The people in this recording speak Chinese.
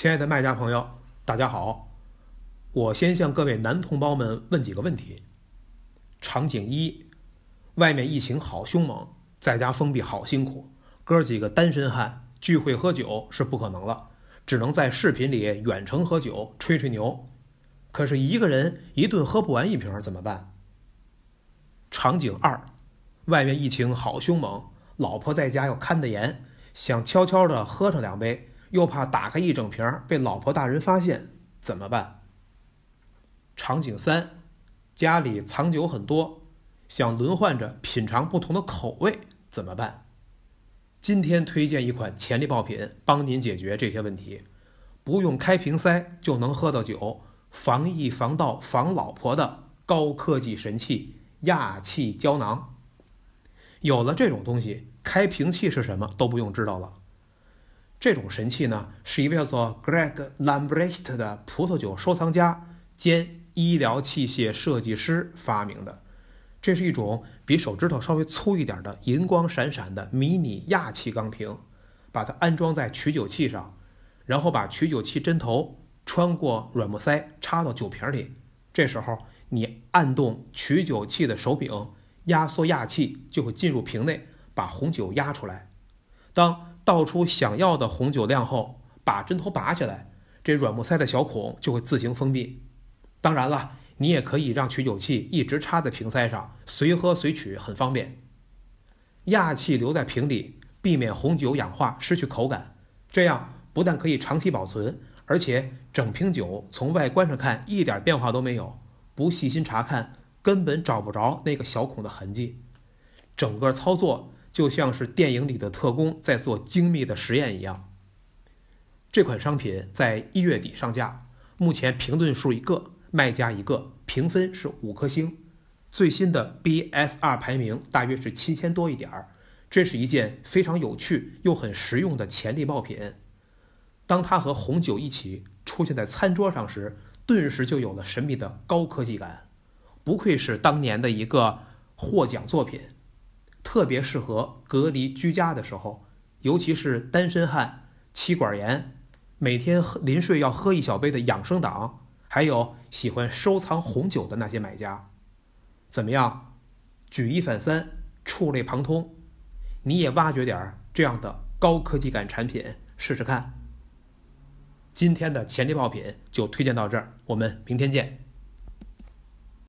亲爱的卖家朋友，大家好，我先向各位男同胞们问几个问题。场景一：外面疫情好凶猛，在家封闭好辛苦，哥几个单身汉聚会喝酒是不可能了，只能在视频里远程喝酒吹吹牛。可是一个人一顿喝不完一瓶怎么办？场景二：外面疫情好凶猛，老婆在家要看得严，想悄悄的喝上两杯。又怕打开一整瓶被老婆大人发现，怎么办？场景三，家里藏酒很多，想轮换着品尝不同的口味，怎么办？今天推荐一款潜力爆品，帮您解决这些问题，不用开瓶塞就能喝到酒，防疫防盗防老婆的高科技神器——氩气胶囊。有了这种东西，开瓶器是什么都不用知道了。这种神器呢，是一位叫做 Greg Lambrecht 的葡萄酒收藏家兼医疗器械设计师发明的。这是一种比手指头稍微粗一点的银光闪闪的迷你氩气钢瓶，把它安装在取酒器上，然后把取酒器针头穿过软木塞插到酒瓶里。这时候你按动取酒器的手柄，压缩氩气就会进入瓶内，把红酒压出来。当倒出想要的红酒量后，把针头拔下来，这软木塞的小孔就会自行封闭。当然了，你也可以让取酒器一直插在瓶塞上，随喝随取，很方便。氩气留在瓶里，避免红酒氧化失去口感，这样不但可以长期保存，而且整瓶酒从外观上看一点变化都没有，不细心查看根本找不着那个小孔的痕迹。整个操作。就像是电影里的特工在做精密的实验一样。这款商品在一月底上架，目前评论数一个，卖家一个，评分是五颗星，最新的 BSR 排名大约是七千多一点儿。这是一件非常有趣又很实用的潜力爆品。当它和红酒一起出现在餐桌上时，顿时就有了神秘的高科技感，不愧是当年的一个获奖作品。特别适合隔离居家的时候，尤其是单身汉、妻管严、每天喝临睡要喝一小杯的养生党，还有喜欢收藏红酒的那些买家，怎么样？举一反三，触类旁通，你也挖掘点这样的高科技感产品试试看。今天的潜力爆品就推荐到这儿，我们明天见。